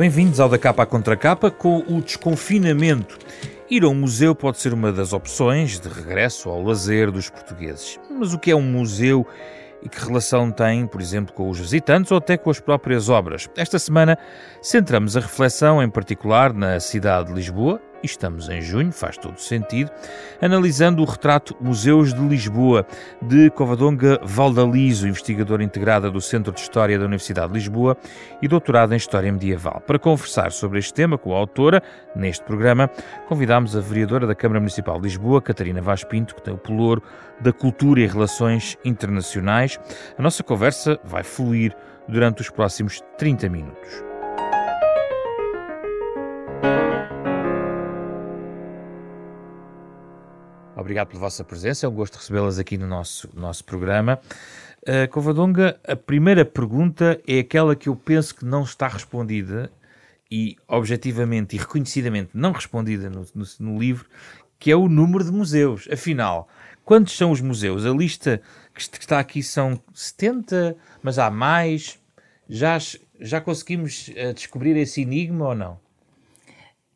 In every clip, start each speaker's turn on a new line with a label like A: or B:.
A: Bem-vindos ao Da Capa à Contra Capa com o desconfinamento. Ir a um museu pode ser uma das opções de regresso ao lazer dos portugueses. Mas o que é um museu e que relação tem, por exemplo, com os visitantes ou até com as próprias obras? Esta semana centramos a reflexão em particular na cidade de Lisboa e estamos em junho, faz todo sentido, analisando o retrato Museus de Lisboa, de Covadonga Valdalizo, investigadora integrada do Centro de História da Universidade de Lisboa e doutorada em História Medieval. Para conversar sobre este tema com a autora, neste programa, convidámos a vereadora da Câmara Municipal de Lisboa, Catarina Vaz Pinto, que tem o pelouro da Cultura e Relações Internacionais. A nossa conversa vai fluir durante os próximos 30 minutos. Obrigado pela vossa presença, é um gosto recebê-las aqui no nosso, nosso programa. Uh, Covadonga, a primeira pergunta é aquela que eu penso que não está respondida e objetivamente e reconhecidamente não respondida no, no, no livro, que é o número de museus. Afinal, quantos são os museus? A lista que está aqui são 70, mas há mais. Já, já conseguimos uh, descobrir esse enigma ou não?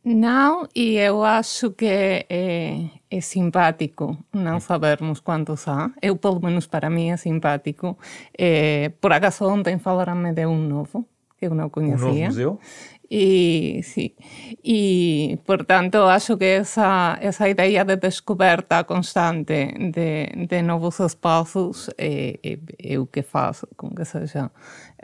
B: Não, e eu acho que é, é, é, simpático não sabermos quantos há. Eu, pelo menos para mim, é simpático. É, por acaso, ontem falaram-me de um novo, que eu não conhecia. Um
A: novo museu?
B: E, sí. e portanto, acho que essa, essa ideia de descoberta constante de, de novos espaços é, é, é o que faz com que seja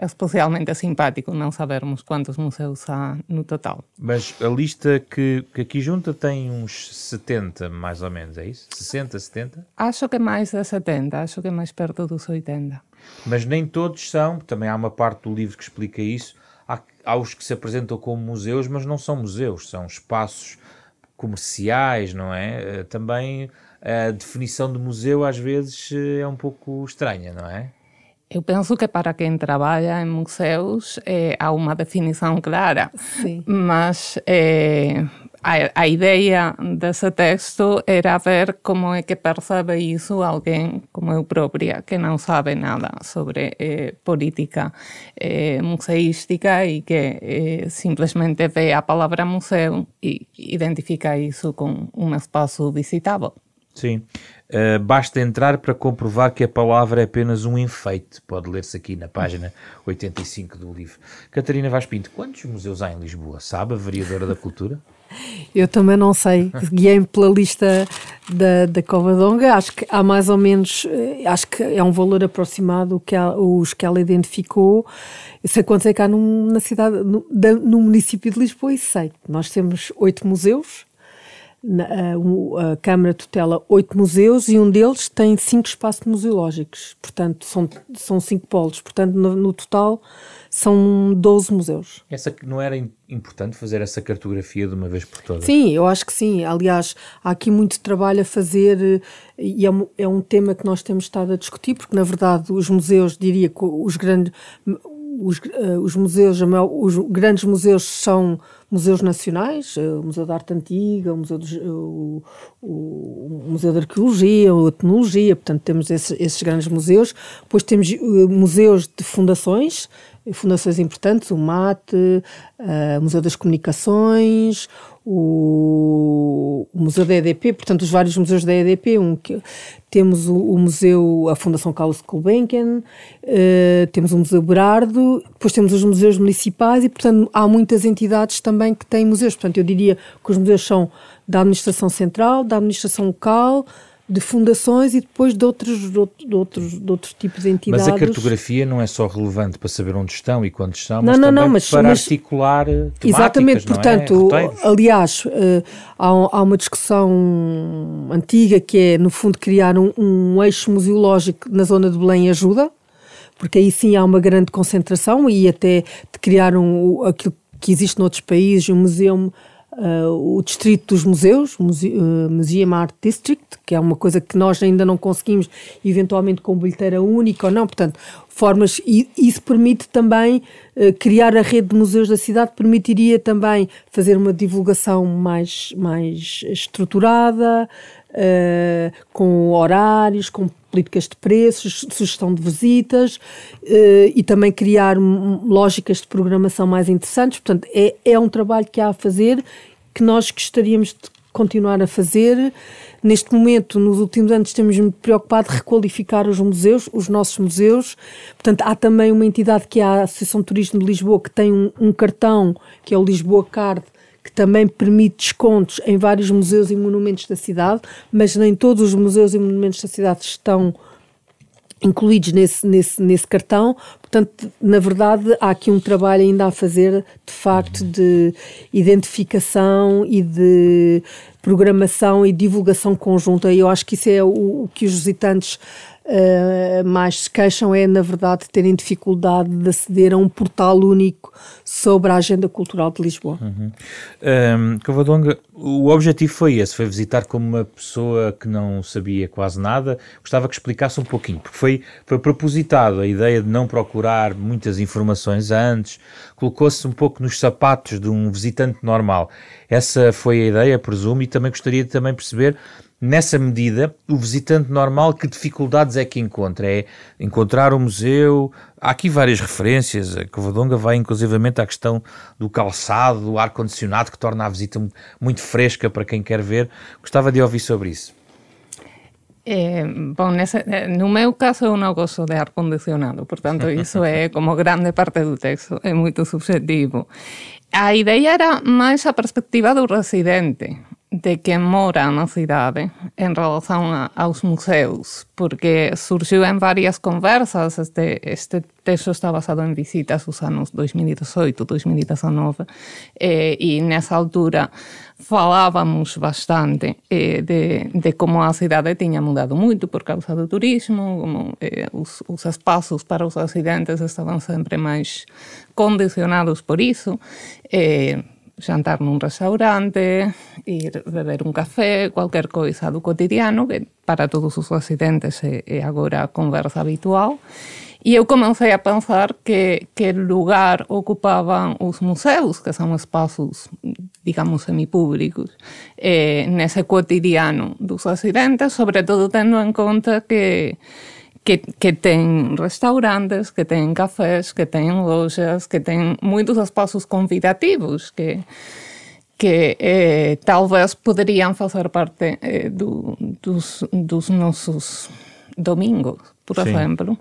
B: especialmente simpático não sabermos quantos museus há no total.
A: Mas a lista que, que aqui junta tem uns 70, mais ou menos, é isso? 60, 70?
B: Acho que mais de 70, acho que mais perto dos 80.
A: Mas nem todos são, também há uma parte do livro que explica isso, há, há os que se apresentam como museus, mas não são museus, são espaços comerciais, não é? Eh, também a definição de museu às vezes é um pouco estranha, não é?
B: Eu penso que para quem trabalha em museus é, há uma definição clara, Sim. mas é, a, a, ideia desse texto era ver como é que percebe isso alguém como eu própria, que não sabe nada sobre é, política é, museística e que simplesmente vê a palavra museu e identifica isso com um espaço visitável.
A: Sim. Uh, basta entrar para comprovar que a palavra é apenas um enfeite. Pode ler-se aqui na página 85 do livro. Catarina Vaz Pinto, quantos museus há em Lisboa? Sabe, a vereadora da Cultura?
C: Eu também não sei. Guiei-me pela lista da, da Covadonga. Acho que há mais ou menos, eh, acho que é um valor aproximado que os que ela identificou. Eu sei quantos é que há num, na cidade, no, da, no município de Lisboa e sei. Nós temos oito museus a, Câmara tutela oito museus e um deles tem cinco espaços museológicos, portanto, são, são cinco polos, portanto, no, no total são 12 museus.
A: Essa não era importante fazer essa cartografia de uma vez por todas?
C: Sim, eu acho que sim. Aliás, há aqui muito trabalho a fazer e é um, é um tema que nós temos estado a discutir, porque na verdade os museus, diria que os grandes os, uh, os museus, os grandes museus são museus nacionais, eh, o Museu da Arte Antiga, o Museu, de, o, o, Museu de Arqueologia, a Etnologia, portanto temos esses, esses grandes museus. Depois temos uh, museus de fundações, fundações importantes, o MAT, uh, o Museu das Comunicações, o, o, Museu da EDP, portanto, os vários museus da EDP. Um, que, temos o, o, Museu, a Fundação Carlos Gulbenkian, uh, temos o Museu Berardo, depois temos os museus municipais e, portanto, há muitas entidades também que têm museus. Portanto, eu diria que os museus são da administração central, da administração local, de fundações e depois de outros, de outros, de outros tipos de entidades.
A: Mas a cartografia não é só relevante para saber onde estão e quantos são, mas não, também não, mas, para mas, articular
C: Exatamente,
A: é?
C: portanto, é? aliás, há, há, uma discussão antiga que é, no fundo, criar um, um eixo museológico na zona de Belém ajuda, porque aí sim há uma grande concentração e até de criar um, aquilo que existe noutros países, um museu uh, o distrito dos museus, Muse uh, Museum Art District, que é uma coisa que nós ainda não conseguimos, eventualmente com bilheteira única ou não, portanto, formas, e isso permite também uh, criar a rede de museus da cidade, permitiria também fazer uma divulgação mais, mais estruturada, com horários, com políticas de preços, sugestão de visitas uh, e também criar lógicas de programação mais interessantes. Portanto, é, é um trabalho que há a fazer que nós gostaríamos de continuar a fazer. Neste momento, nos últimos anos, temos me preocupado de requalificar os museus, os nossos museus. Portanto, há também uma entidade que é a Associação de Turismo de Lisboa, que tem um, um cartão, que é o Lisboa Card, também permite descontos em vários museus e monumentos da cidade, mas nem todos os museus e monumentos da cidade estão incluídos nesse, nesse, nesse cartão. Portanto, na verdade, há aqui um trabalho ainda a fazer, de facto, de identificação e de programação e divulgação conjunta. E eu acho que isso é o, o que os visitantes uh, mais se queixam é, na verdade, terem dificuldade de aceder a um portal único sobre a agenda cultural de Lisboa.
A: Uhum. Um, Covadonga, o objetivo foi esse, foi visitar como uma pessoa que não sabia quase nada. Gostava que explicasse um pouquinho, porque foi, foi propositado a ideia de não procurar muitas informações antes, colocou-se um pouco nos sapatos de um visitante normal. Essa foi a ideia, presumo, e também gostaria de também perceber Nessa medida, o visitante normal, que dificuldades é que encontra? É encontrar o museu? Há aqui várias referências. A Covadonga vai inclusivamente à questão do calçado, do ar-condicionado, que torna a visita muito fresca para quem quer ver. Gostava de ouvir sobre isso.
B: Eh, bom, nese, no meu caso eu non gozo de ar condicionado, portanto iso é como grande parte do texto, é moito subjetivo. A idea era máis a perspectiva do residente, de quen mora na cidade en relación a, aos museus, porque surgiu en varias conversas, este, este texto está basado en visitas dos anos 2018, 2019, eh, e nessa altura falábamos bastante eh, de, de como a cidade tiña mudado moito por causa do turismo, como eh, os, os espaços para os residentes estaban sempre máis condicionados por iso, eh, xantar nun restaurante, ir beber un café, cualquier coisa do cotidiano, que para todos os residentes é, é agora conversa habitual. E eu comecei a pensar que, que lugar ocupaban os museus, que son espazos, digamos, semipúblicos, eh, nese cotidiano dos residentes, sobre todo tendo en conta que que, que ten restaurantes, que ten cafés, que ten lojas, que ten moitos espaços convidativos que que eh, talvez poderiam fazer parte eh, do, dos, dos nossos domingos, por Sim. exemplo.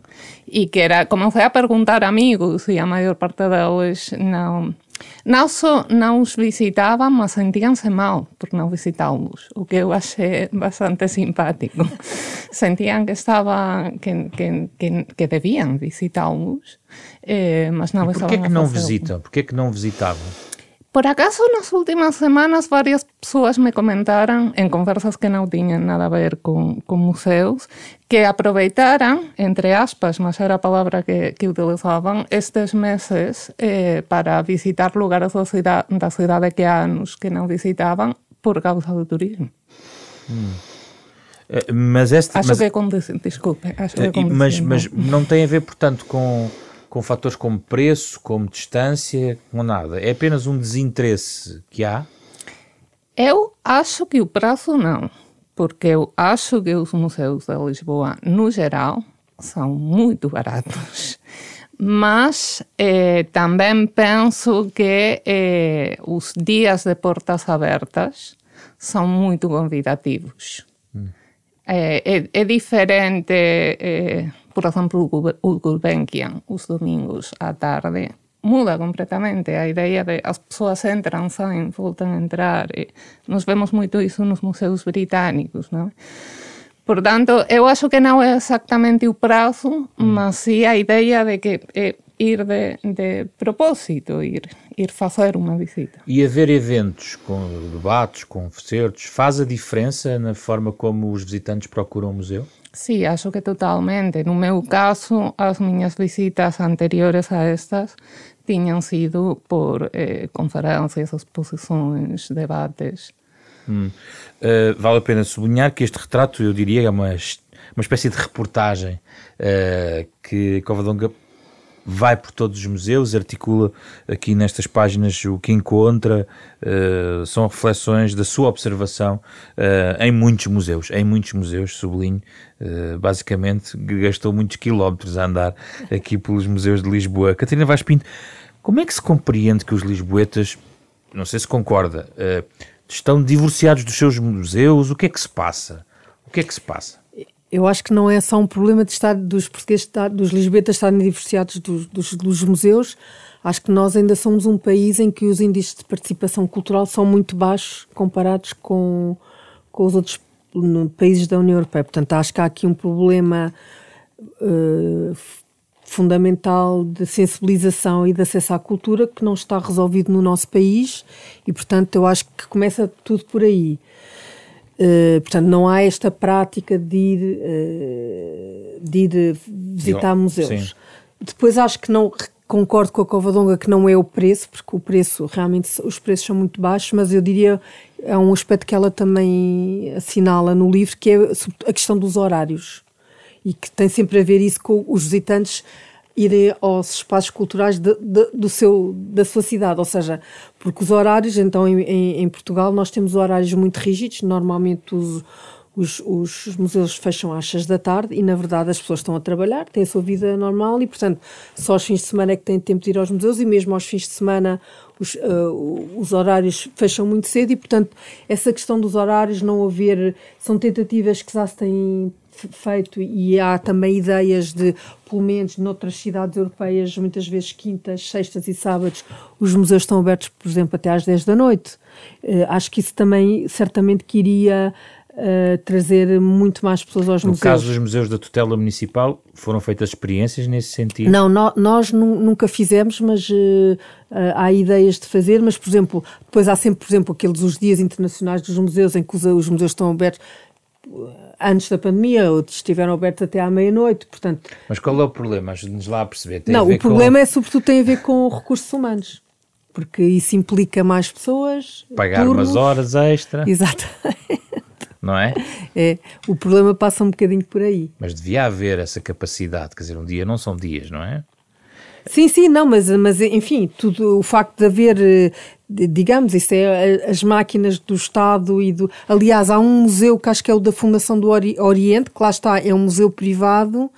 B: E que era, comecei a perguntar a amigos e a maior parte deles não não só não os visitavam, mas sentiam-se mal por não visitá-los, o que eu achei bastante simpático. Sentiam que estava que, que, que, que deviam visitá-los, eh, mas não estavam
A: Por que não visitam? Por que não visitavam?
B: Por acaso, nas últimas semanas, várias pessoas me comentaram, em conversas que não tinham nada a ver com, com museus, que aproveitaram, entre aspas, mas era a palavra que, que utilizavam, estes meses eh, para visitar lugares da cidade, da cidade que há anos que não visitavam por causa do turismo.
A: Hum. Mas este,
B: acho
A: mas,
B: que é com, desculpe, acho que é
A: mas, mas não tem a ver, portanto, com com fatores como preço, como distância, com nada. É apenas um desinteresse que há?
B: Eu acho que o prazo não, porque eu acho que os museus de Lisboa, no geral, são muito baratos. Mas eh, também penso que eh, os dias de portas abertas são muito convidativos. Hum. É, é, é, diferente eh, por exemplo, o Gulbenkian, os domingos à tarde, muda completamente a ideia de as pessoas entram, saem, voltam a entrar. Nós vemos muito isso nos museus britânicos, não Portanto, eu acho que não é exatamente o prazo, mm. mas sim a ideia de que é ir de, de propósito, ir, ir fazer uma visita.
A: E haver eventos com debates, concertos, faz a diferença na forma como os visitantes procuram o museu?
B: Sí, acho que totalmente. No meu caso, as miñas visitas anteriores a estas tiñan sido por eh, conferencias, exposições, debates.
A: Hum. Uh, vale a pena sublinhar que este retrato, eu diria, é uma, uma espécie de reportagem uh, que Covadonga vai por todos os museus, articula aqui nestas páginas o que encontra, uh, são reflexões da sua observação uh, em muitos museus, em muitos museus, sublinho, uh, basicamente gastou muitos quilómetros a andar aqui pelos museus de Lisboa. Catarina Vaz Pinto, como é que se compreende que os lisboetas, não sei se concorda, estão divorciados dos seus museus? O que é que se passa? O que é que se passa?
C: Eu acho que não é só um problema de estar dos portugueses, estar, dos lisboetas estarem divorciados dos, dos, dos, museus. Acho que nós ainda somos um país em que os índices de participação cultural são muito baixos comparados com, com os outros países da União Europeia. Portanto, acho que há aqui um problema uh, fundamental de sensibilização e de acesso à cultura que não está resolvido no nosso país e, portanto, eu acho que começa tudo por aí. Uh, portanto, não há esta prática de ir, uh, de ir visitar museus. Sim. Depois acho que não concordo com a Covadonga que não é o preço, porque o preço, realmente, os preços são muito baixos, mas eu diria, é um aspecto que ela também assinala no livro, que é a questão dos horários. E que tem sempre a ver isso com os visitantes irem aos espaços culturais de, de, do seu, da sua cidade, ou seja, porque os horários, então em, em, em Portugal nós temos horários muito rígidos, normalmente os, os, os, museus fecham às 6 da tarde e na verdade as pessoas estão a trabalhar, têm a sua vida normal e portanto só aos fins de semana é que têm tempo de ir aos museus e mesmo aos fins de semana os, uh, os horários fecham muito cedo e portanto essa questão dos horários não haver, são tentativas que já se têm feito e há também ideias de, pelo menos noutras cidades europeias, muitas vezes quintas, sextas e sábados, os museus estão abertos, por exemplo, até às 10 da noite. Uh, acho que isso também certamente queria uh, trazer muito mais pessoas aos
A: no
C: museus.
A: No caso dos museus da tutela municipal, foram feitas experiências nesse sentido?
C: Não, no, nós nunca fizemos, mas uh, há ideias de fazer, mas, por exemplo, depois há sempre, por exemplo, aqueles os dias internacionais dos museus, em que os, os museus estão abertos antes da pandemia, outros estiveram abertos até à meia-noite, portanto...
A: Mas qual é o problema? Ajude-nos lá a perceber.
C: Tem não, a o problema com... é sobretudo tem a ver com recursos humanos, porque isso implica mais pessoas...
A: Pagar turnos. umas horas extra.
C: Exatamente.
A: Não é?
C: É, o problema passa um bocadinho por aí.
A: Mas devia haver essa capacidade, quer dizer, um dia não são dias, não é?
C: Sim, sim, não, mas, mas enfim, tudo, o facto de haver, eh, digamos, isso é as máquinas do Estado e do. Aliás, há um museu que acho que é o da Fundação do Oriente, que lá está, é um museu privado,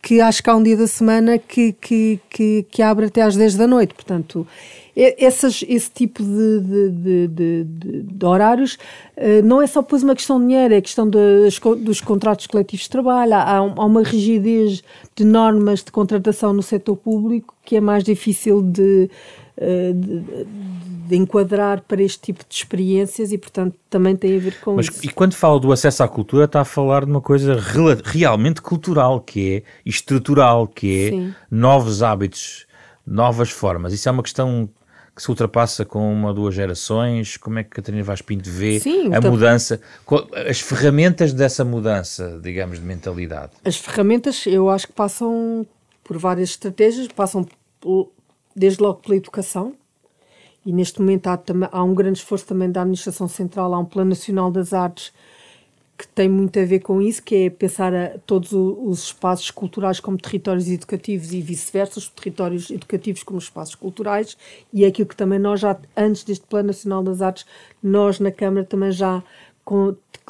C: que acho que há um dia da semana que, que, que, que abre até às 10 da noite. Portanto, essas, esse tipo de, de, de, de, horários eh, não é só depois uma questão de dinheiro, é questão dos contratos coletivos de trabalho, há, há uma rigidez de normas de contratação no setor público que é mais difícil de, eh, de, enquadrar para este tipo de experiências e, portanto, também tem a ver com
A: Mas,
C: isso.
A: E quando fala do acesso à cultura, está a falar de uma coisa realmente cultural, que é estrutural, que é Sim. novos hábitos, novas formas. Isso é uma questão que se ultrapassa com uma ou duas gerações? Como é que Catarina Vaz Pinto vê Sim, a mudança, as ferramentas dessa mudança, digamos, de mentalidade?
C: As ferramentas, eu acho que passam por várias estratégias, passam desde logo pela educação, e neste momento há, há um grande esforço também da Administração Central, há um Plano Nacional das Artes que tem muito a ver com isso, que é pensar todos os espaços culturais como territórios educativos e vice-versa, os territórios educativos como espaços culturais, e é aquilo que também nós já, antes deste Plano Nacional das Artes, nós na Câmara também já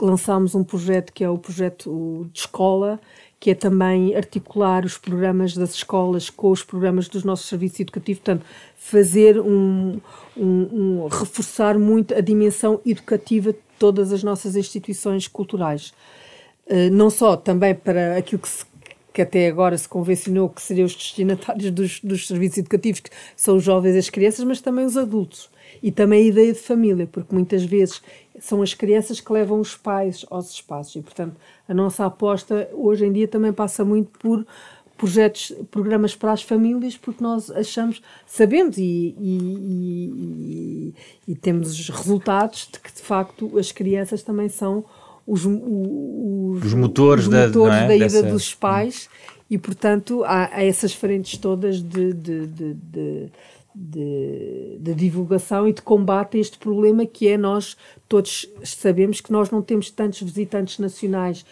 C: lançámos um projeto que é o projeto de escola, que é também articular os programas das escolas com os programas dos nossos serviços educativos, portanto, fazer um, um, um reforçar muito a dimensão educativa todas as nossas instituições culturais. Uh, não só também para aquilo que, se, que, até agora se convencionou que seriam os destinatários dos, dos serviços educativos, que são os jovens e as crianças, mas também os adultos. E também a ideia de família, porque muitas vezes são as crianças que levam os pais aos espaços. E, portanto, a nossa aposta hoje em dia também passa muito por projetos, programas para as famílias, porque nós achamos, sabemos e, e, e, e temos resultados de que, de facto, as crianças também são os, os,
A: os motores,
C: os
A: da,
C: motores
A: é?
C: da, ida Dessa... dos pais e, portanto, há, há, essas frentes todas de, de, de, de de, de, divulgação e de combate a este problema que é nós todos sabemos que nós não temos tantos visitantes nacionais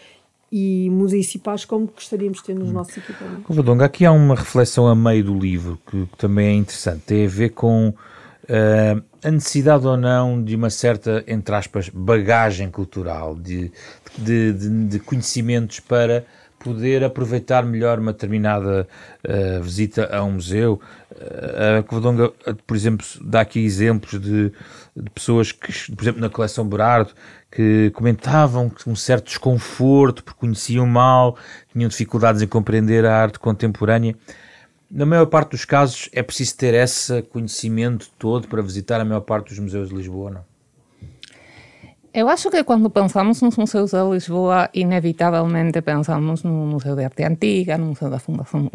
C: e municipais como gostaríamos de ter nos nossos equipamentos.
A: Covadonga, aqui há uma reflexão a meio do livro que, que também é interessante, tem a ver com uh, a necessidade ou não de uma certa, entre aspas, bagagem cultural, de, de, de, de conhecimentos para poder aproveitar melhor uma determinada uh, visita a um museu. Uh, a Covadonga, por exemplo, dá aqui exemplos de, de, pessoas que, por exemplo, na coleção Berardo, que comentavam um certo desconforto porque conheciam mal, tinham dificuldades em compreender a arte contemporânea. Na maior parte dos casos é preciso ter esse conhecimento todo para visitar a maior parte dos museus de Lisboa, não?
B: Eu acho que quando pensamos nos museus de Lisboa, inevitavelmente pensamos no Museu de Arte Antiga, no Museu da Fundação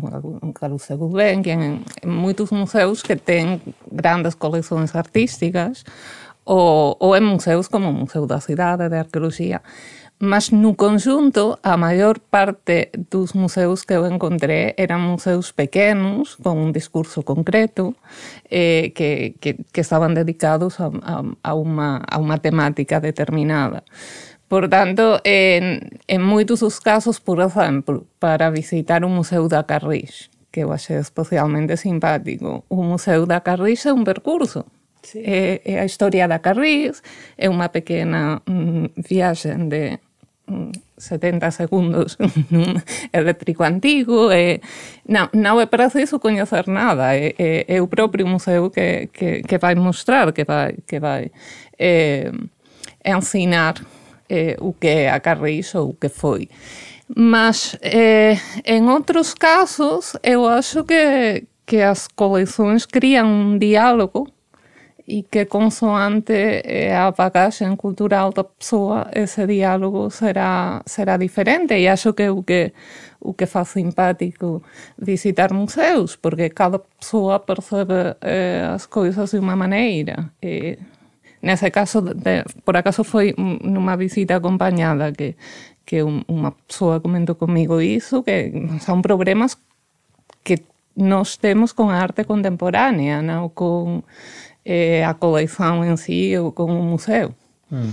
B: Calouste Gulbenkian, em, em muitos museus que têm grandes coleções artísticas, ou, ou en museos como o Museu da Cidade de Arqueoloxía. Mas no conjunto, a maior parte dos museus que eu encontrei eran museus pequenos, con un discurso concreto, eh, que, que, que estaban dedicados a, a, a, uma, a uma temática determinada. Por tanto, en, en moitos dos casos, por exemplo, para visitar o Museu da Carris, que eu achei especialmente simpático, o Museu da Carris é un percurso, É, é eh, eh, a historia da Carris, é unha pequena mm, viaxe de mm, 70 segundos nun eléctrico antigo e non, non é preciso coñecer nada é, é, é o propio museo que, que, que vai mostrar que vai, que vai é, ensinar é, o que é a Carris ou o que foi. Mas eh, en outros casos eu acho que, que as coleccións crían un diálogo e que consoante eh, a bagagem cultural da pessoa, esse diálogo será, será diferente. E acho que o que o que faz simpático visitar museus, porque cada pessoa percebe eh, as coisas de uma maneira. E, nesse caso, de, por acaso foi numa visita acompanhada que, que uma pessoa comentou comigo isso, que são problemas que nós temos com a arte contemporânea, não? com é a coleção em si ou com o museu.
A: Hum.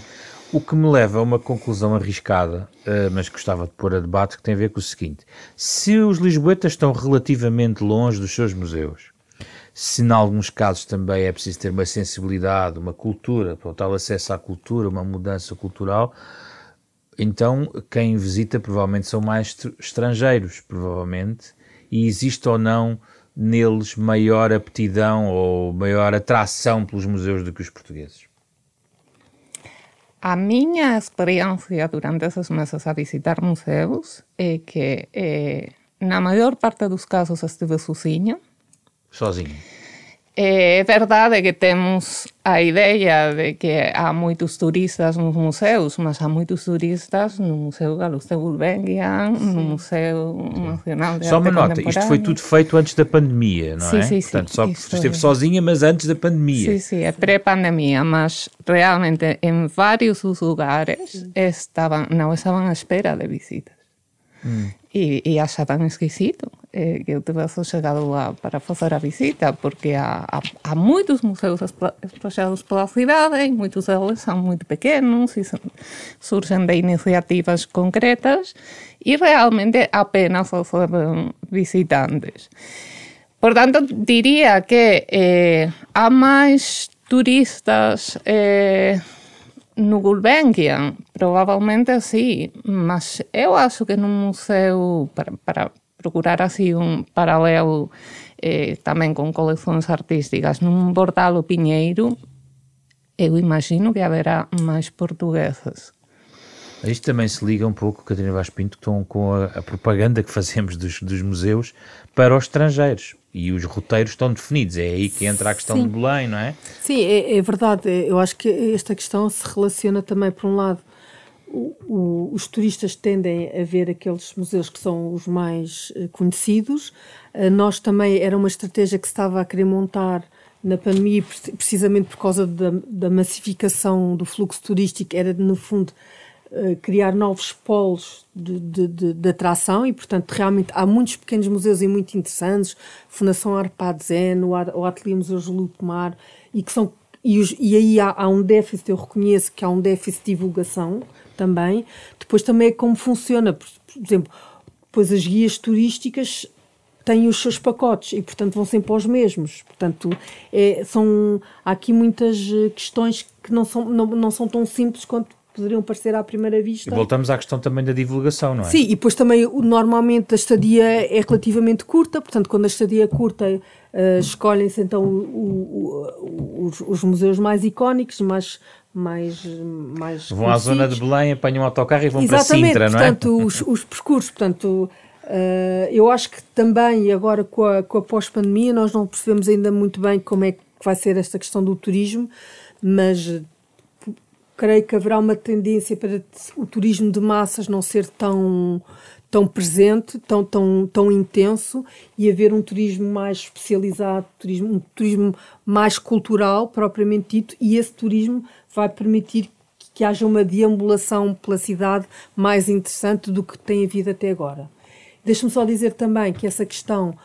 A: O que me leva a uma conclusão arriscada, uh, mas gostava de pôr a debate, que tem a ver com o seguinte: se os lisboetas estão relativamente longe dos seus museus, se em alguns casos também é preciso ter uma sensibilidade, uma cultura, para o tal acesso à cultura, uma mudança cultural, então quem visita provavelmente são mais estrangeiros, provavelmente, e existe ou não neles maior aptidão ou maior atração pelos museus do que os portugueses?
B: A minha experiência durante esses meses a visitar museus é que, eh, na maior parte dos casos, estive sozinha.
A: Sozinha?
B: É verdade que temos a ideia de que há muitos turistas nos museus, mas há muitos turistas no Museu Calouste Gulbenkian, no Museu Nacional de
A: Só uma nota, isto foi tudo feito antes da pandemia, não
B: sim,
A: é?
B: Sim,
A: Portanto,
B: sim.
A: só esteve é. sozinha, mas antes da pandemia.
B: Sim, sim, é pré-pandemia, mas realmente em vários dos lugares estavam, não estavam à espera de visitas. Hum. E, e achaban esquisito eh, eu tivesse chegado lá para fazer a visita, porque há, há, há muitos museus espalhados pela cidade e muitos deles são muito pequenos e são, surgem de iniciativas concretas e realmente apenas recebem visitantes. Portanto, diria que eh, há mais turistas eh, no Gulbenkian, provavelmente sí, mas eu acho que num museu, para, para procurar así un paralelo eh, tamén con coleccións artísticas, nun Bordalo Piñeiro, eu imagino que haverá máis portugueses.
A: Isto também se liga um pouco, Catarina Vaz Pinto, com a, a propaganda que fazemos dos, dos museus para os estrangeiros e os roteiros estão definidos. É aí que entra a questão Sim. de Belém, não é?
C: Sim, é, é, verdade. Eu acho que esta questão se relaciona também, por um lado, o, o, os turistas tendem a ver aqueles museus que são os mais uh, conhecidos. Uh, nós também, era uma estratégia que se estava a querer montar na pandemia, precisamente por causa da, da massificação do fluxo turístico, era, no fundo, eh, criar novos polos de, de, de, de, atração e, portanto, realmente há muitos pequenos museus e muito interessantes, Fundação Arpad Zen, o, Ateliê Museu Júlio Pomar, e que são e, os, e aí há, há, um déficit, eu reconheço que há um déficit de divulgação, também. Depois também é como funciona, por, por exemplo, depois as guias turísticas têm os seus pacotes e, portanto, vão sempre aos mesmos. Portanto, é, são, há aqui muitas eh, questões que não são, não, não são tão simples quanto poderiam parecer à primeira vista.
A: E voltamos à questão também da divulgação, não é?
C: Sim, e depois também, normalmente, a estadia é relativamente curta, portanto, quando a estadia é curta, uh, escolhem-se então o, o, o, os, os, museus mais icónicos, mais. mais, mais
A: vão à zona de Belém, apanham um autocarro e vão Exatamente, para Sintra,
C: não é? portanto, os, os percursos, portanto. Uh, eu acho que também agora com a, com a pós-pandemia nós não percebemos ainda muito bem como é que vai ser esta questão do turismo, mas creio que haverá uma tendência para o turismo de massas não ser tão tão presente, tão, tão, tão intenso e haver um turismo mais especializado, turismo, um turismo mais cultural, propriamente dito, e esse turismo vai permitir que haja uma deambulação pela cidade mais interessante do que tem havido até agora. Deixa-me só dizer também que essa questão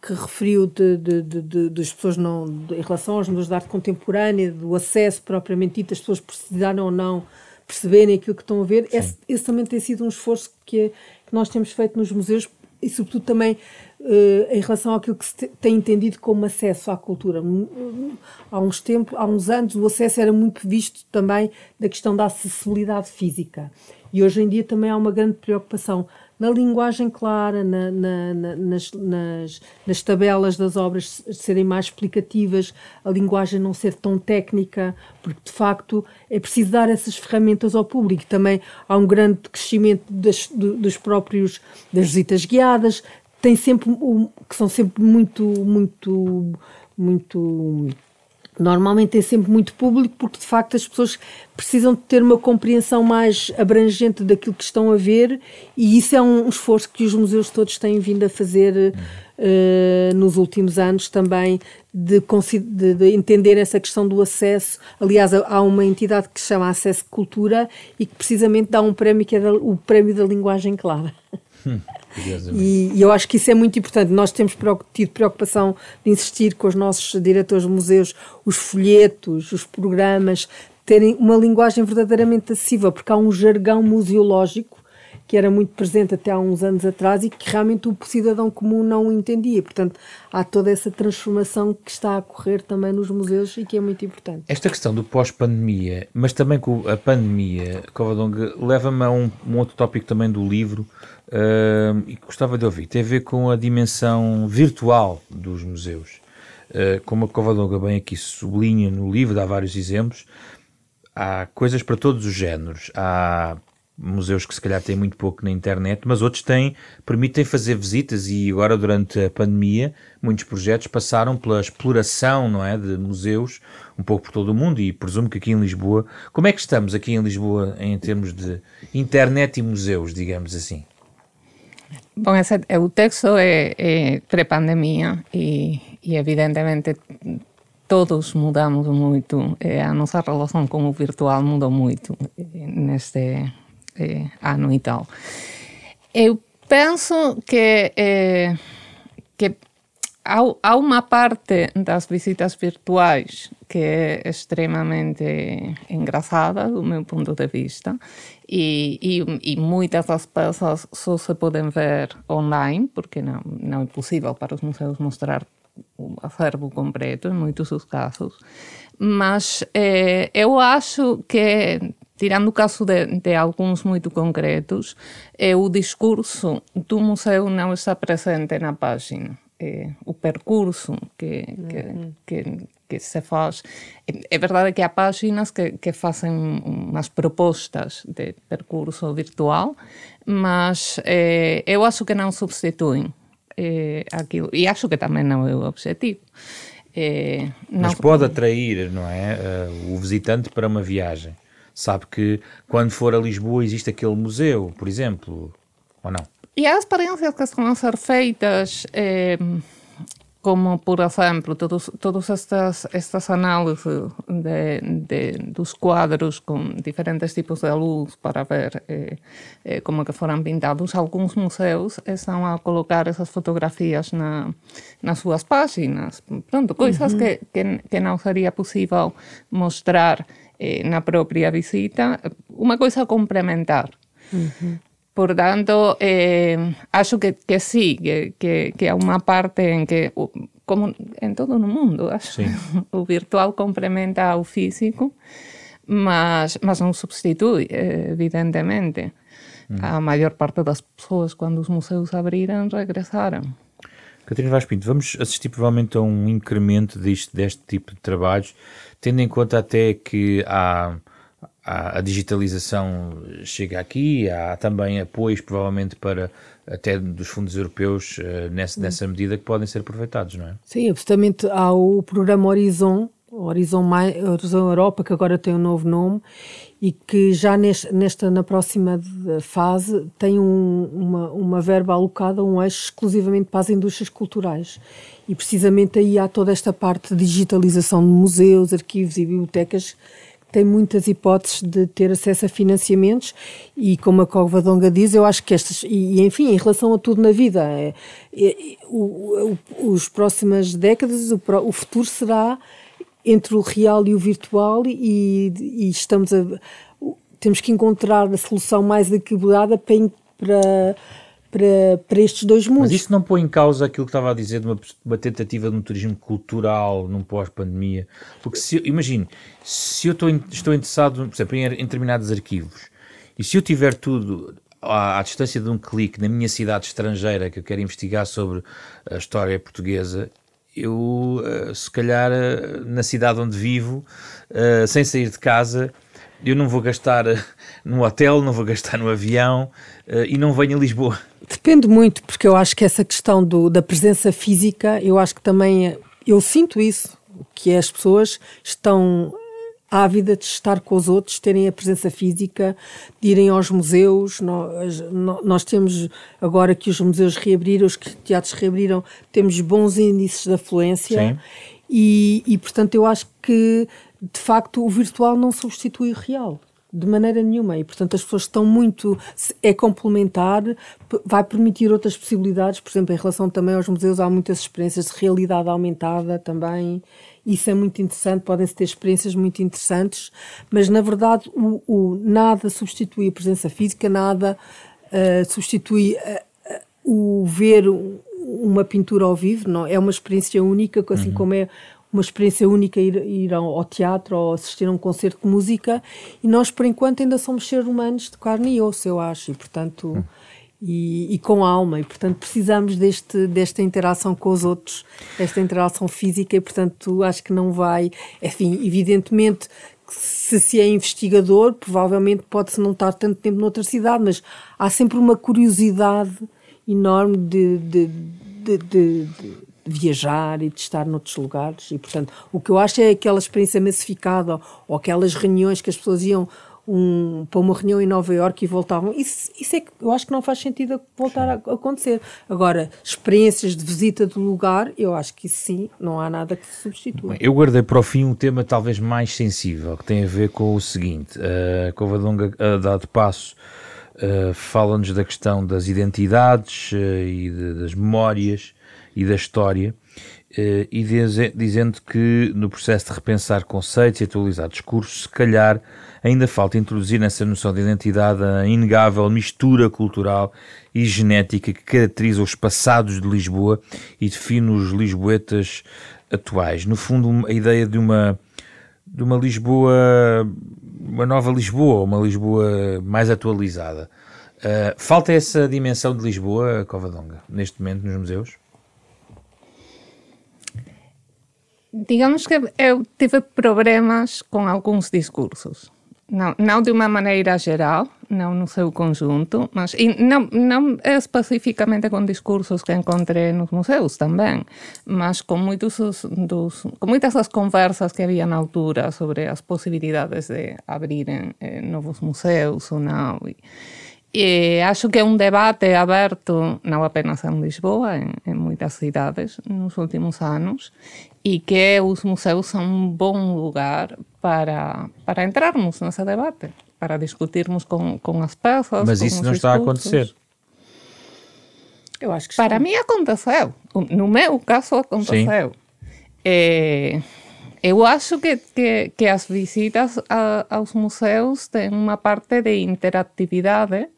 C: que referiu de, de, de, das pessoas não, em relação aos museus de arte contemporânea, do acesso propriamente dito, as pessoas precisarem ou não perceberem aquilo que estão a ver, esse, esse, também tem sido um esforço que, é, que nós temos feito nos museus e, sobretudo, também uh, em relação àquilo que se tem entendido como acesso à cultura. Há uns tempos, há uns anos, o acesso era muito visto também da questão da acessibilidade física. E hoje em dia também há uma grande preocupação na linguagem clara, na, na, na, nas, nas, nas, tabelas das obras serem mais explicativas, a linguagem não ser tão técnica, porque de facto é preciso dar essas ferramentas ao público. Também há um grande crescimento das, dos próprios das visitas guiadas, tem sempre que são sempre muito muito muito normalmente tem sempre muito público, porque de facto as pessoas precisam de ter uma compreensão mais abrangente daquilo que estão a ver, e isso é um esforço que os museus todos têm vindo a fazer uh, nos últimos anos também, de, de, de, entender essa questão do acesso. Aliás, há uma entidade que se chama Acesso Cultura e que precisamente dá um prémio que é o Prémio da Linguagem Clara. Hum. E, e, eu acho que isso é muito importante. Nós temos tido preocupação de insistir com os nossos diretores de museus, os folhetos, os programas, terem uma linguagem verdadeiramente acessível, porque há um jargão museológico que era muito presente até há uns anos atrás e que realmente o cidadão comum não entendia. Portanto, há toda essa transformação que está a ocorrer também nos museus e que é muito importante.
A: Esta questão do pós-pandemia, mas também com a pandemia, Covadong, leva-me a um, um, outro tópico também do livro uh, e gostava de ouvir. Tem a ver com a dimensão virtual dos museus. Uh, como a Covadonga bem aqui sublinha no livro, dá vários exemplos, há coisas para todos os géneros. Há museus que se calhar têm muito pouco na internet, mas outros têm, permitem fazer visitas e agora durante a pandemia muitos projetos passaram pela exploração, não é, de museus um pouco por todo o mundo e presumo que aqui em Lisboa, como é que estamos aqui em Lisboa em termos de internet e museus, digamos assim?
B: Bom, esse, o texto é, é pré-pandemia e, e evidentemente todos mudamos muito, a nossa relação com o virtual mudou muito neste eh, ano e tal. Eu penso que, eh, que há, há uma parte das visitas virtuais que é extremamente engraçada do meu ponto de vista e, e, e, muitas das peças só se podem ver online porque não, não é possível para os museus mostrar o acervo completo em muitos dos casos mas eh, eu acho que tirando o caso de, de alguns muito concretos, é o discurso do museu não está presente na página. É, o percurso que, que, uhum. que, que, se faz. É, verdade que há páginas que, que fazem umas propostas de percurso virtual, mas é, eu acho que não substituem é, aquilo. E acho que também não é o objetivo.
A: É, mas pode atrair, não é, uh, o visitante para uma viagem sabe que quando for a Lisboa existe aquele museu, por exemplo, ou não?
B: E há experiências que estão a ser feitas, eh, como, por exemplo, todos, todas estas, estas análises de, de, dos quadros com diferentes tipos de luz para ver eh, eh, como que foram pintados. Alguns museus estão a colocar essas fotografias na, nas suas páginas. Pronto, coisas uhum. que, que, que não seria possível mostrar eh, na própria visita, uma coisa complementar. Uhum. Portanto, eh, acho que, que sí, que, que, que há uma parte em que, como em todo o mundo, acho, o virtual complementa o físico, mas, mas não substitui, evidentemente. Hum. A maior parte das pessoas, quando os museus abriram, regressaram.
A: Catarina Vaz Pinto, vamos assistir provavelmente a um incremento deste, deste tipo de trabalhos, tendo em conta até que há, a digitalização chega aqui, há também apoios provavelmente para até dos fundos europeus uh, nessa, nessa medida que podem ser aproveitados, não é?
C: Sim, absolutamente. Há o programa Horizon, Horizon, Horizon Europa, que agora tem um novo nome, e que já nesta, nesta na próxima fase tem um, uma, uma verba alocada, um eixo exclusivamente para as indústrias culturais. E precisamente aí há toda esta parte de digitalização de museus, arquivos e bibliotecas tem muitas hipóteses de ter acesso a financiamentos e como a Covadonga diz, eu acho que estas, e, enfim, em relação a tudo na vida, é, é, o, o, os próximas décadas, o, o futuro será entre o real e o virtual e, e estamos a temos que encontrar a solução mais equilibrada para, para, para, para, estes dois mundos.
A: Mas isso não põe em causa aquilo que estava a dizer de uma, uma tentativa de um turismo cultural num pós-pandemia? Porque se, imagine, se eu estou, estou interessado, por exemplo, em, em determinados arquivos e se eu tiver tudo à, à, distância de um clique na minha cidade estrangeira que eu quero investigar sobre a história portuguesa, eu, uh, se calhar, uh, na cidade onde vivo, uh, sem sair de casa, eu não vou gastar no hotel, não vou gastar no avião e não venho a Lisboa.
C: Depende muito, porque eu acho que essa questão do, da presença física, eu acho que também, eu sinto isso, que as pessoas estão ávida de estar com os outros, terem a presença física, de irem aos museus. Nós, nós temos, agora que os museus reabriram, os teatros reabriram, temos bons índices de afluência. E, e, portanto, eu acho que, de facto, o virtual não substitui o real de maneira nenhuma. E, portanto, as pessoas estão muito. É complementar, vai permitir outras possibilidades. Por exemplo, em relação também aos museus, há muitas experiências de realidade aumentada também. Isso é muito interessante, podem-se ter experiências muito interessantes, mas na verdade o, o nada substitui a presença física, nada uh, substitui uh, uh, o ver uma pintura ao vivo, não é uma experiência única, assim uhum. como é uma experiência única ir, ir ao, teatro ou assistir a um concerto de música. E nós por enquanto ainda somos seres humanos de carne e osso, eu acho, e portanto uhum e, e, com alma, e portanto precisamos deste, desta interação com os outros, esta interação física, e portanto acho que não vai, enfim, evidentemente se se é investigador, provavelmente pode-se não estar tanto tempo noutra cidade, mas há sempre uma curiosidade enorme de, de, de, de viajar e de estar noutros lugares e portanto o que eu acho é aquela experiência massificada ou aquelas reuniões que as pessoas iam um, para uma reunião em Nova Iorque e voltavam. Isso, isso é que eu acho que não faz sentido voltar a, acontecer. Agora, experiências de visita do lugar, eu acho que isso sim, não há nada que se substitua.
A: Bem, eu guardei para o fim um tema talvez mais sensível, que tem a ver com o seguinte: a Covadonga, a dado passo, uh, fala-nos da questão das identidades uh, e de, das memórias e da história. Uh, e diz, dizendo que no processo de repensar conceitos e atualizar discursos, se calhar ainda falta introduzir nessa noção de identidade a inegável mistura cultural e genética que caracteriza os passados de Lisboa e define os lisboetas atuais. No fundo, a ideia de uma, de uma Lisboa, uma nova Lisboa, uma Lisboa mais atualizada. Uh, falta essa dimensão de Lisboa, Covadonga, neste momento nos museus?
B: Digamos que eu tive problemas com alguns discursos. Não, não de uma maneira geral, não no seu conjunto, mas não, não especificamente com discursos que encontrei nos museus também, mas com, muitos dos, com muitas das conversas que havia na altura sobre as possibilidades de abrirem eh, novos museus ou não. E, e acho que é um debate aberto não apenas em Lisboa, em, em muitas cidades nos últimos anos, e que os museus são um bom lugar para, para entrarmos nesse debate, para discutirmos com, com as peças.
A: Mas isso não está a acontecer.
B: Eu acho que Para sim. mim aconteceu. No meu caso aconteceu. É, eu acho que, que, que as visitas a, aos museus têm uma parte de interatividade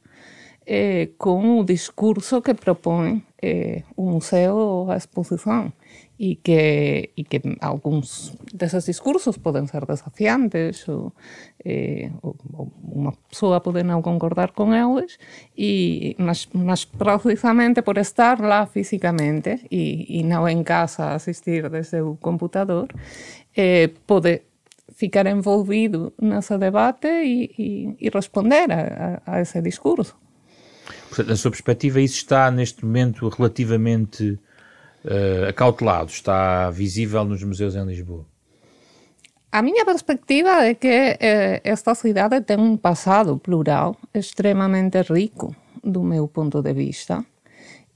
B: eh, com o discurso que propõe eh, o museu a exposição. e que, y que algunos de esos discursos pueden ser desafiantes ou, eh, ou, unha persoa pode non concordar con eles e, mas, mas precisamente por estar lá físicamente e, e non en casa asistir desde o computador eh, pode ficar envolvido nesse debate e, e, e responder a, a esse discurso.
A: Portanto, sua perspectiva, isso está neste momento relativamente uh, acautelado, está visível nos museus em Lisboa?
B: A minha perspectiva é que eh, esta cidade tem um passado plural extremamente rico, do meu ponto de vista.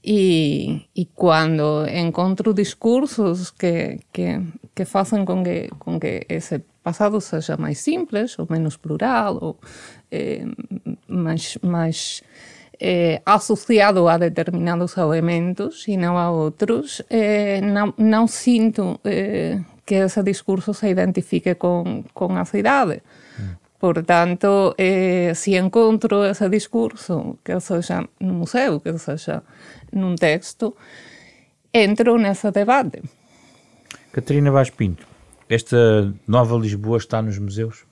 B: E, e quando encontro discursos que, que, que fazem com que, com que esse passado seja mais simples, ou menos plural, ou eh, mais, mais eh, associado a determinados elementos e não a outros, eh, não, não, sinto eh, que esse discurso se identifique com, com a cidade. Portanto, eh, se encontro esse discurso, que seja no museu, que seja num texto, entro nesse debate.
A: Catarina Vaz Pinto, esta nova Lisboa está nos museus?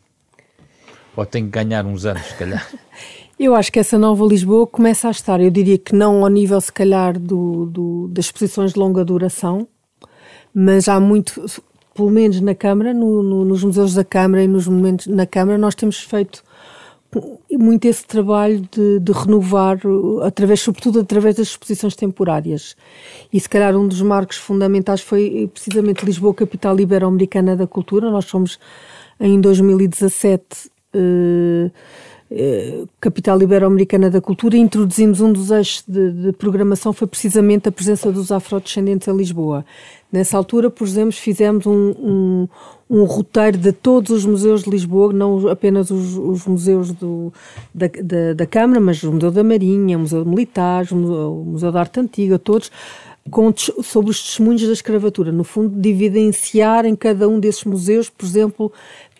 A: Ou tem que ganhar uns anos, se calhar?
C: Eu acho que essa nova Lisboa começa a estar, eu diria que não ao nível, se calhar, do, do, das exposições de longa duração, mas há muito, pelo menos na Câmara, no, no, nos museus da Câmara e nos momentos na Câmara, nós temos feito muito esse trabalho de, de, renovar, através, sobretudo através das exposições temporárias. E se calhar um dos marcos fundamentais foi precisamente Lisboa, capital ibero-americana da cultura. Nós fomos em 2017. Eh, eh, capital Ibero-Americana da Cultura, introduzimos um dos eixos de, de, programação foi precisamente a presença dos afrodescendentes em Lisboa. Nessa altura, por exemplo, fizemos um, um, um roteiro de todos os museus de Lisboa, não apenas os, os museus do, da, da, da, Câmara, mas o Museu da Marinha, o Museu Militar, o Museu, o Museu da Arte Antiga, todos, com, sobre os testemunhos da escravatura. No fundo, de evidenciar em cada um desses museus, por exemplo,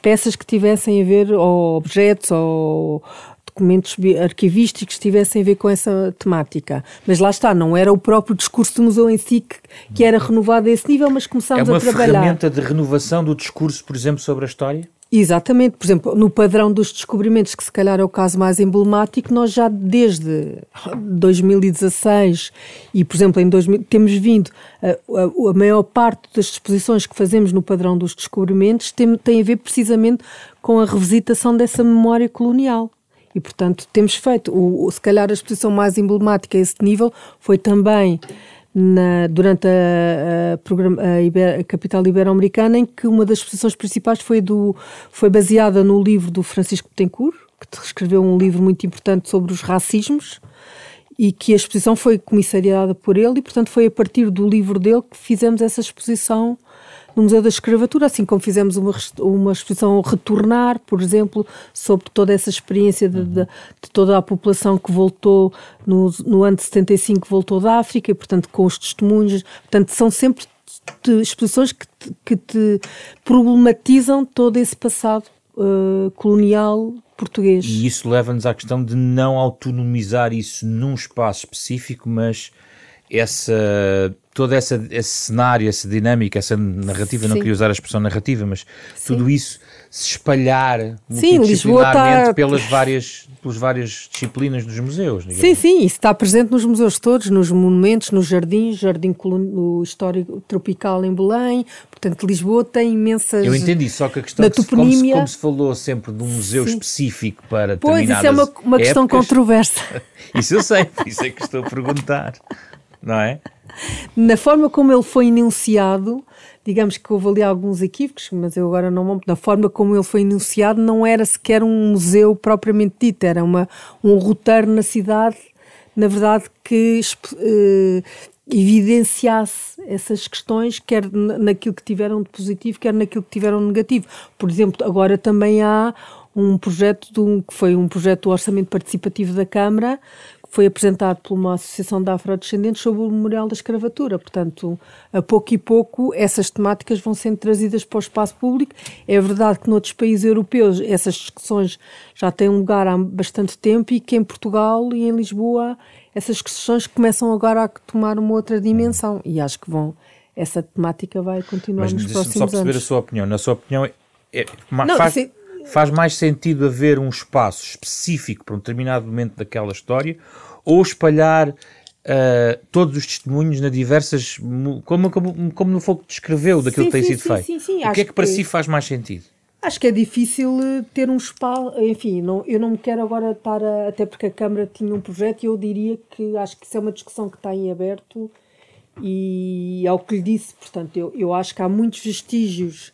C: peças que tivessem a ver, ou objetos, ou documentos arquivísticos que tivessem a ver com essa temática. Mas lá está, não era o próprio discurso do museu em si que, que era renovado a esse nível, mas começámos a trabalhar.
A: É uma ferramenta de renovação do discurso, por exemplo, sobre a história?
C: Exatamente, por exemplo, no padrão dos descobrimentos, que se calhar é o caso mais emblemático, nós já desde 2016 e, por exemplo, em 2000, temos vindo, a, a, a maior parte das exposições que fazemos no padrão dos descobrimentos tem, tem a ver precisamente com a revisitação dessa memória colonial. E, portanto, temos feito, o, se calhar a exposição mais emblemática a esse nível foi também na, durante a, a, a, a capital ibero-americana, em que uma das exposições principais foi, do, foi baseada no livro do Francisco Betancourt, que escreveu um livro muito importante sobre os racismos, e que a exposição foi comissariada por ele, e portanto foi a partir do livro dele que fizemos essa exposição no Museu da Escravatura, assim como fizemos uma, uma exposição Retornar, por exemplo, sobre toda essa experiência de, de, de toda a população que voltou no, no ano de 75, voltou da África, e portanto com os testemunhos, portanto são sempre exposições que te, que te problematizam todo esse passado uh, colonial português.
A: E isso leva-nos à questão de não autonomizar isso num espaço específico, mas essa todo essa, esse cenário, essa dinâmica, essa narrativa, Sim. não queria usar a expressão narrativa, mas Sim. tudo isso se espalhar
C: sim,
A: multidisciplinarmente tá... pelas, várias, pelas várias disciplinas dos museus.
C: Digamos. Sim, sim, isso está presente nos museus todos, nos monumentos, nos jardins, Jardim no Histórico Tropical em Belém, portanto Lisboa tem imensas...
A: Eu entendi, só que a questão, que toponímia... como, se, como, se, falou sempre de um museu sim. específico para
C: Pois, isso é uma, uma questão controversa.
A: isso eu sei, isso é que estou a perguntar, não é?
C: Na forma como ele foi enunciado, digamos que houve ali alguns equívocos, mas eu agora não Na forma como ele foi enunciado, não era sequer um museu propriamente dito, era uma, um roteiro na cidade, na verdade, que eh, evidenciasse essas questões, quer naquilo que tiveram de positivo, quer naquilo que tiveram de negativo. Por exemplo, agora também há um projeto um, que foi um projeto do Orçamento Participativo da Câmara, foi apresentado por uma associação de afrodescendentes sobre o memorial da escravatura. Portanto, a pouco e pouco, essas temáticas vão sendo trazidas para o espaço público. É verdade que noutros países europeus essas discussões já têm lugar há bastante tempo e que em Portugal e em Lisboa essas questões começam agora a tomar uma outra dimensão e acho que vão essa temática vai continuar
A: Mas,
C: nos próximos
A: só perceber
C: anos.
A: a sua opinião. Na sua opinião, é, é, Não, faz, se... faz mais sentido haver um espaço específico para um determinado momento daquela história ou espalhar uh, todos os testemunhos na diversas. Como, como, como no fogo descreveu daquilo sim, que tem
C: sim,
A: sido
C: sim,
A: feito.
C: Sim, sim,
A: o que é que para que... si faz mais sentido?
C: Acho que é difícil eh, ter um espaço, enfim, não, eu não me quero agora estar a, até porque a Câmara tinha um projeto e eu diria que acho que isso é uma discussão que está em aberto e ao que lhe disse, portanto, eu, eu acho que há muitos vestígios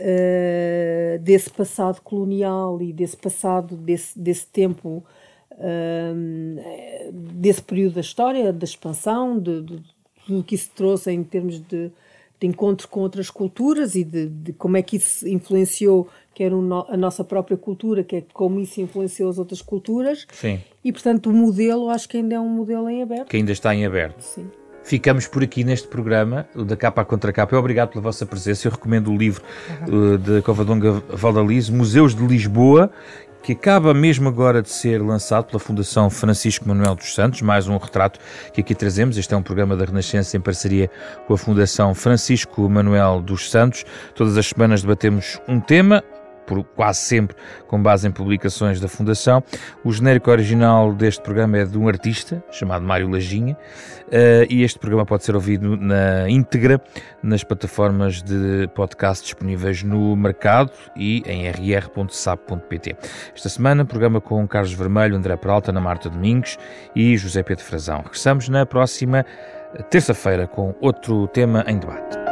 C: uh, desse passado colonial e desse passado, desse, desse tempo, uh, desse período da história, da expansão, de, de, tudo que isso trouxe em termos de, de encontro com outras culturas e de, de como é que isso influenciou quer no, a nossa própria cultura, quer como isso influenciou as outras culturas.
A: Sim.
C: E, portanto, o modelo, acho que ainda é um modelo em aberto.
A: Que ainda está em aberto.
C: Sim.
A: Ficamos por aqui neste programa, o da capa à contra capa. Obrigado pela vossa presença. Eu recomendo o livro uhum. uh, de Covadonga Valdalize, Museus de Lisboa, que acaba mesmo agora de ser lançado pela Fundação Francisco Manuel dos Santos, mais um retrato que aqui trazemos. Este é um programa da Renascença em parceria com a Fundação Francisco Manuel dos Santos. Todas as semanas debatemos um tema por quase sempre com base em publicações da Fundação. O genérico original deste programa é de um artista chamado Mário Lajinha uh, e este programa pode ser ouvido na íntegra nas plataformas de podcast disponíveis no mercado e em rr.sap.pt. Esta semana, programa com Carlos Vermelho, André Peralta, Ana Marta Domingos e José Pedro Frazão. Regressamos na próxima terça-feira com outro tema em debate.